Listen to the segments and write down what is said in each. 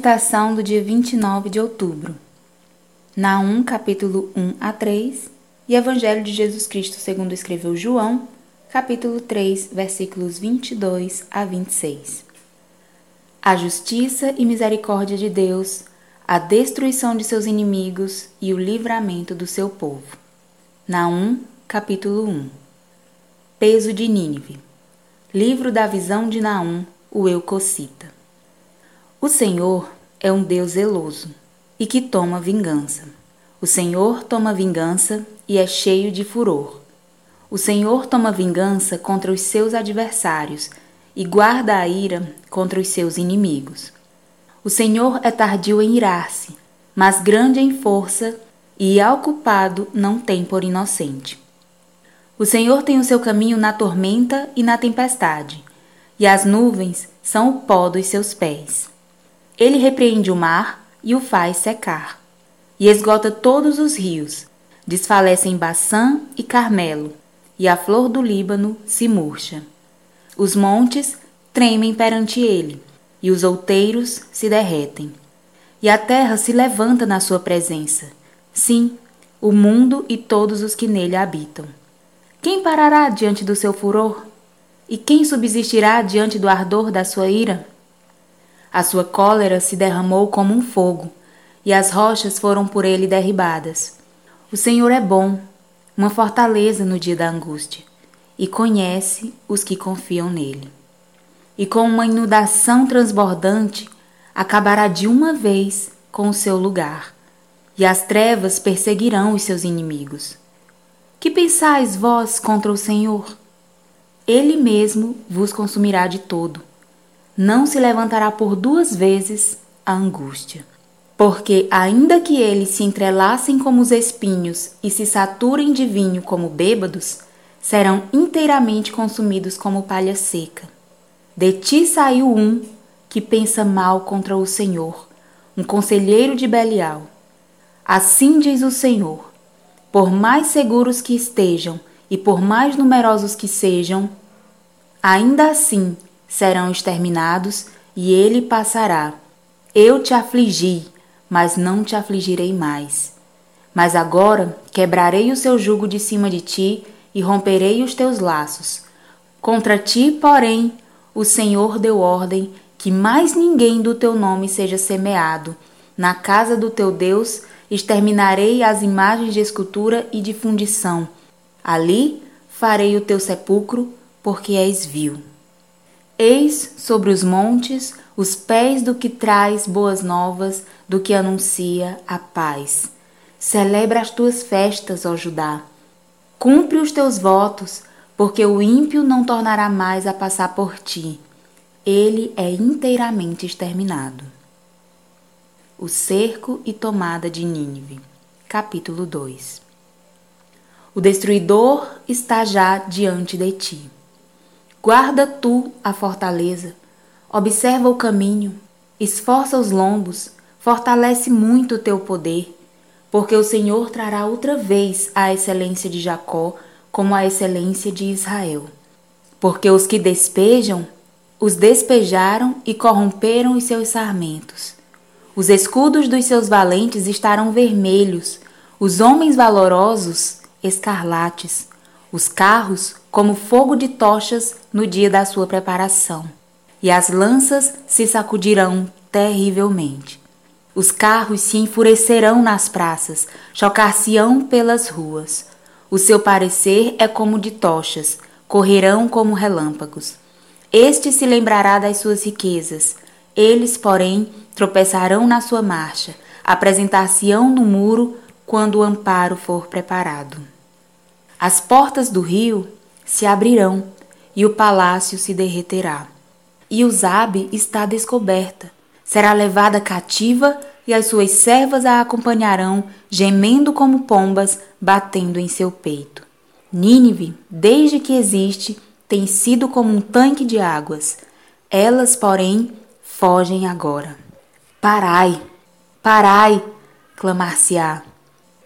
Meditação do dia 29 de outubro. Naum, capítulo 1 a 3 e Evangelho de Jesus Cristo segundo escreveu João, capítulo 3, versículos 22 a 26. A justiça e misericórdia de Deus, a destruição de seus inimigos e o livramento do seu povo. Naum, capítulo 1. Peso de Nínive. Livro da visão de Naum, o Eucocita. O Senhor é um Deus zeloso e que toma vingança. O Senhor toma vingança e é cheio de furor. O Senhor toma vingança contra os seus adversários e guarda a ira contra os seus inimigos. O Senhor é tardio em irar-se, mas grande em força, e ao culpado não tem por inocente. O Senhor tem o seu caminho na tormenta e na tempestade, e as nuvens são o pó dos seus pés. Ele repreende o mar e o faz secar, e esgota todos os rios, desfalecem Baçã e Carmelo, e a flor do Líbano se murcha. Os montes tremem perante ele, e os outeiros se derretem. E a terra se levanta na sua presença. Sim, o mundo e todos os que nele habitam. Quem parará diante do seu furor? E quem subsistirá diante do ardor da sua ira? A sua cólera se derramou como um fogo, e as rochas foram por ele derribadas. O Senhor é bom, uma fortaleza no dia da angústia, e conhece os que confiam nele. E com uma inundação transbordante, acabará de uma vez com o seu lugar, e as trevas perseguirão os seus inimigos. Que pensais vós contra o Senhor? Ele mesmo vos consumirá de todo não se levantará por duas vezes a angústia. Porque, ainda que eles se entrelacem como os espinhos e se saturem de vinho como bêbados, serão inteiramente consumidos como palha seca. De ti saiu um que pensa mal contra o Senhor, um conselheiro de Belial. Assim diz o Senhor: por mais seguros que estejam e por mais numerosos que sejam, ainda assim serão exterminados e ele passará. Eu te afligi, mas não te afligirei mais. Mas agora quebrarei o seu jugo de cima de ti e romperei os teus laços. Contra ti, porém, o Senhor deu ordem que mais ninguém do teu nome seja semeado. Na casa do teu Deus exterminarei as imagens de escultura e de fundição. Ali farei o teu sepulcro, porque és vil. Eis sobre os montes os pés do que traz boas novas, do que anuncia a paz. Celebra as tuas festas, ó Judá. Cumpre os teus votos, porque o ímpio não tornará mais a passar por ti. Ele é inteiramente exterminado. O cerco e tomada de Nínive. Capítulo 2 O destruidor está já diante de ti. Guarda tu a fortaleza, observa o caminho, esforça os lombos, fortalece muito o teu poder, porque o Senhor trará outra vez a excelência de Jacó como a excelência de Israel. Porque os que despejam, os despejaram e corromperam os seus sarmentos. Os escudos dos seus valentes estarão vermelhos, os homens valorosos escarlates, os carros como fogo de tochas no dia da sua preparação, e as lanças se sacudirão terrivelmente. Os carros se enfurecerão nas praças, chocar-se-ão pelas ruas. O seu parecer é como de tochas, correrão como relâmpagos. Este se lembrará das suas riquezas, eles, porém, tropeçarão na sua marcha, apresentar-se-ão no muro quando o amparo for preparado. As portas do rio se abrirão e o palácio se derreterá. E Usabe está descoberta, será levada cativa e as suas servas a acompanharão, gemendo como pombas, batendo em seu peito. Nínive, desde que existe, tem sido como um tanque de águas. Elas, porém, fogem agora. Parai, parai, clamar-se-á,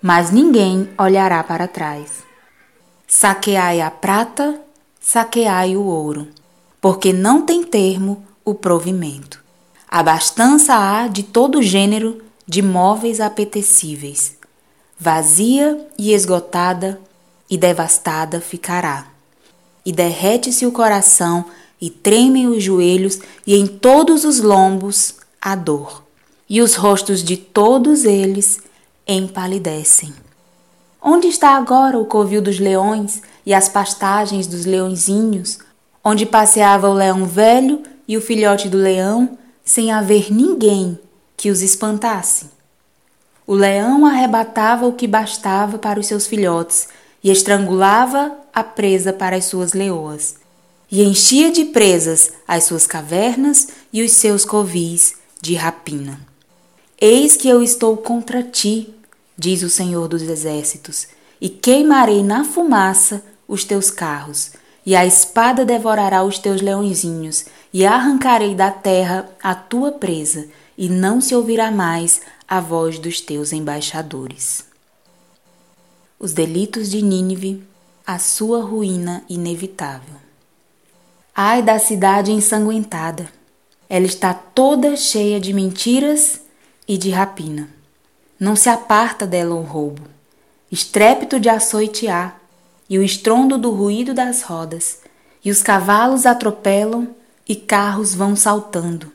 mas ninguém olhará para trás. Saqueai a prata, saqueai o ouro, porque não tem termo o provimento. Abastança há de todo gênero de móveis apetecíveis. Vazia e esgotada e devastada ficará. E derrete-se o coração, e tremem os joelhos, e em todos os lombos a dor. E os rostos de todos eles empalidecem. Onde está agora o covil dos leões e as pastagens dos leõezinhos, onde passeava o leão velho e o filhote do leão, sem haver ninguém que os espantasse? O leão arrebatava o que bastava para os seus filhotes e estrangulava a presa para as suas leoas, e enchia de presas as suas cavernas e os seus covis de rapina. Eis que eu estou contra ti, diz o Senhor dos Exércitos, e queimarei na fumaça os teus carros, e a espada devorará os teus leõezinhos, e arrancarei da terra a tua presa, e não se ouvirá mais a voz dos teus embaixadores. Os delitos de Nínive, a sua ruína inevitável. Ai da cidade ensanguentada! Ela está toda cheia de mentiras e de rapina. Não se aparta dela o roubo. Estrépito de açoite há, e o estrondo do ruído das rodas, e os cavalos atropelam e carros vão saltando.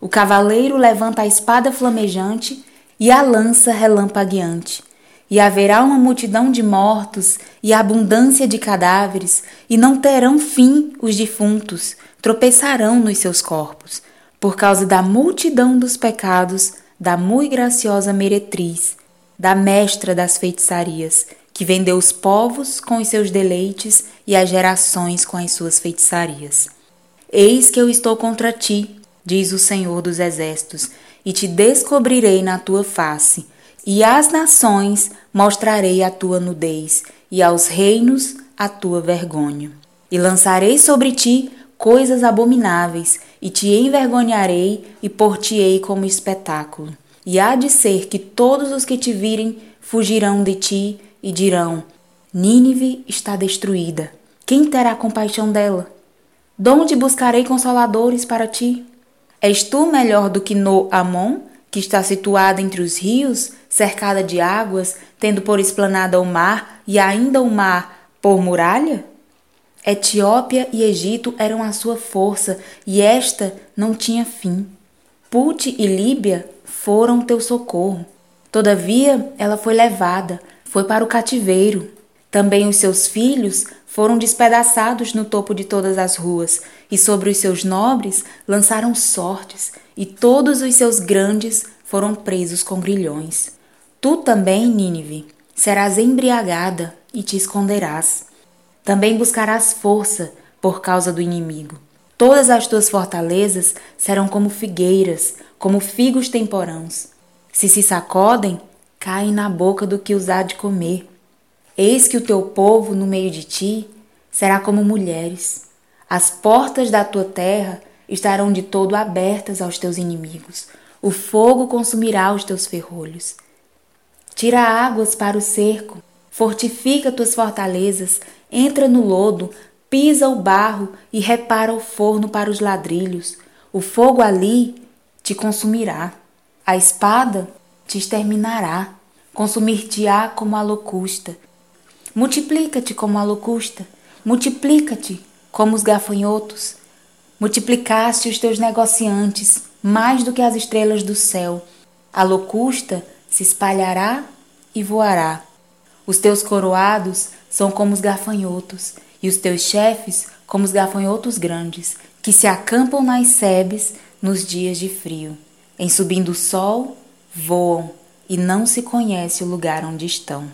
O cavaleiro levanta a espada flamejante e a lança relampagueante. E haverá uma multidão de mortos e abundância de cadáveres, e não terão fim os defuntos, tropeçarão nos seus corpos, por causa da multidão dos pecados da muito graciosa meretriz, da mestra das feitiçarias, que vendeu os povos com os seus deleites e as gerações com as suas feitiçarias. Eis que eu estou contra ti, diz o Senhor dos Exércitos, e te descobrirei na tua face, e às nações mostrarei a tua nudez, e aos reinos a tua vergonha. E lançarei sobre ti coisas abomináveis, e te envergonharei e por-te-ei como espetáculo. E há de ser que todos os que te virem fugirão de ti e dirão: Nínive está destruída. Quem terá compaixão dela? Donde buscarei consoladores para ti? És tu melhor do que No Amon, que está situada entre os rios, cercada de águas, tendo por esplanada o mar e ainda o mar por muralha? Etiópia e Egito eram a sua força, e esta não tinha fim. Pute e Líbia foram teu socorro. Todavia, ela foi levada, foi para o cativeiro. Também os seus filhos foram despedaçados no topo de todas as ruas, e sobre os seus nobres lançaram sortes, e todos os seus grandes foram presos com grilhões. Tu também, Nínive, serás embriagada e te esconderás. Também buscarás força por causa do inimigo. Todas as tuas fortalezas serão como figueiras, como figos temporãos. Se se sacodem, caem na boca do que os há de comer. Eis que o teu povo no meio de ti será como mulheres. As portas da tua terra estarão de todo abertas aos teus inimigos. O fogo consumirá os teus ferrolhos. Tira águas para o cerco, fortifica tuas fortalezas, entra no lodo, pisa o barro e repara o forno para os ladrilhos. O fogo ali te consumirá, a espada te exterminará, consumir-te-á como a locusta. Multiplica-te como a locusta, multiplica-te como os gafanhotos. Multiplicaste os teus negociantes mais do que as estrelas do céu. A locusta se espalhará e voará. Os teus coroados são como os gafanhotos, e os teus chefes como os gafanhotos grandes, que se acampam nas sebes nos dias de frio. Em subindo o sol, voam e não se conhece o lugar onde estão.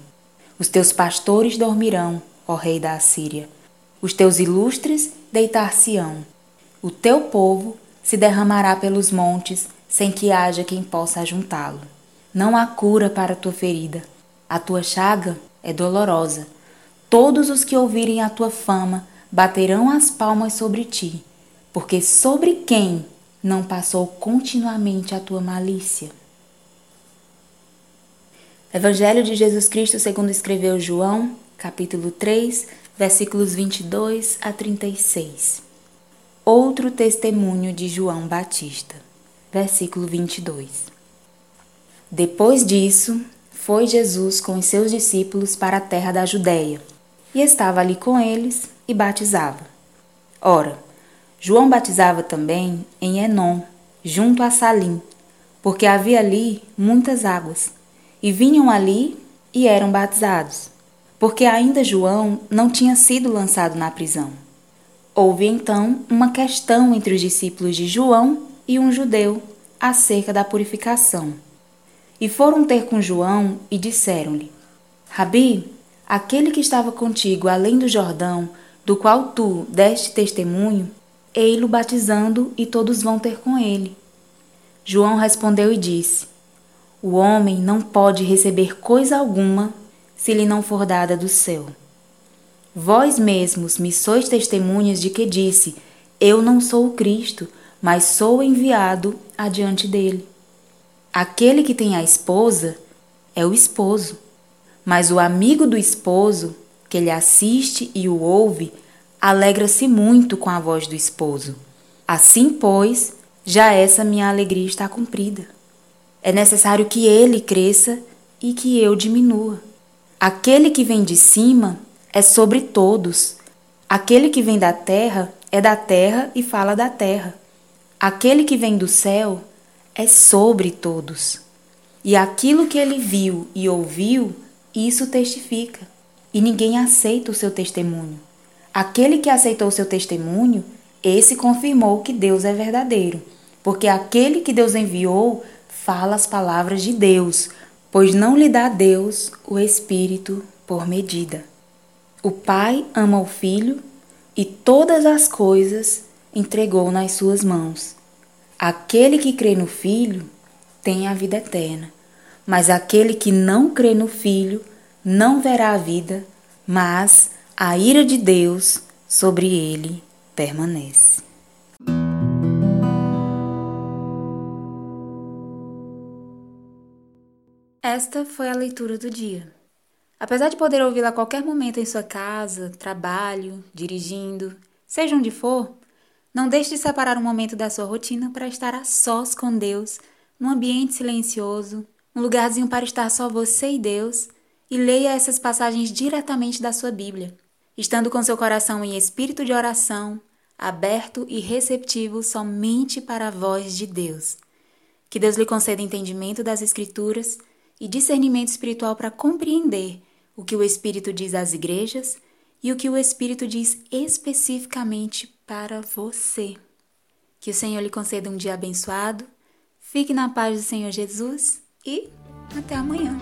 Os teus pastores dormirão, ó rei da Assíria. Os teus ilustres deitar-se-ão. O teu povo se derramará pelos montes, sem que haja quem possa ajuntá-lo. Não há cura para a tua ferida. A tua chaga é dolorosa. Todos os que ouvirem a tua fama baterão as palmas sobre ti, porque sobre quem não passou continuamente a tua malícia? Evangelho de Jesus Cristo segundo escreveu João, capítulo 3, versículos 22 a 36. Outro testemunho de João Batista. versículo 22. Depois disso, foi Jesus com os seus discípulos para a terra da Judéia, e estava ali com eles e batizava. Ora, João batizava também em Enom, junto a Salim, porque havia ali muitas águas, e vinham ali e eram batizados, porque ainda João não tinha sido lançado na prisão. Houve então uma questão entre os discípulos de João e um judeu acerca da purificação. E foram ter com João e disseram-lhe: Rabi, aquele que estava contigo além do Jordão, do qual tu deste testemunho, ei-lo batizando e todos vão ter com ele. João respondeu e disse: O homem não pode receber coisa alguma se lhe não for dada do céu. Vós mesmos me sois testemunhas de que disse: Eu não sou o Cristo, mas sou enviado adiante dele. Aquele que tem a esposa é o esposo, mas o amigo do esposo, que lhe assiste e o ouve, alegra-se muito com a voz do esposo. Assim, pois, já essa minha alegria está cumprida. É necessário que ele cresça e que eu diminua. Aquele que vem de cima é sobre todos. Aquele que vem da terra é da terra e fala da terra. Aquele que vem do céu é sobre todos. E aquilo que ele viu e ouviu, isso testifica. E ninguém aceita o seu testemunho. Aquele que aceitou o seu testemunho, esse confirmou que Deus é verdadeiro, porque aquele que Deus enviou fala as palavras de Deus, pois não lhe dá Deus o Espírito por medida. O Pai ama o Filho e todas as coisas entregou nas suas mãos. Aquele que crê no Filho tem a vida eterna, mas aquele que não crê no Filho não verá a vida, mas a ira de Deus sobre ele permanece. Esta foi a leitura do dia. Apesar de poder ouvi-la a qualquer momento em sua casa, trabalho, dirigindo, seja onde for, não deixe de separar um momento da sua rotina para estar a sós com Deus, num ambiente silencioso, um lugarzinho para estar só você e Deus, e leia essas passagens diretamente da sua Bíblia estando com seu coração em espírito de oração, aberto e receptivo somente para a voz de Deus. Que Deus lhe conceda entendimento das Escrituras e discernimento espiritual para compreender o que o Espírito diz às igrejas e o que o Espírito diz especificamente para você. Que o Senhor lhe conceda um dia abençoado, fique na paz do Senhor Jesus e até amanhã.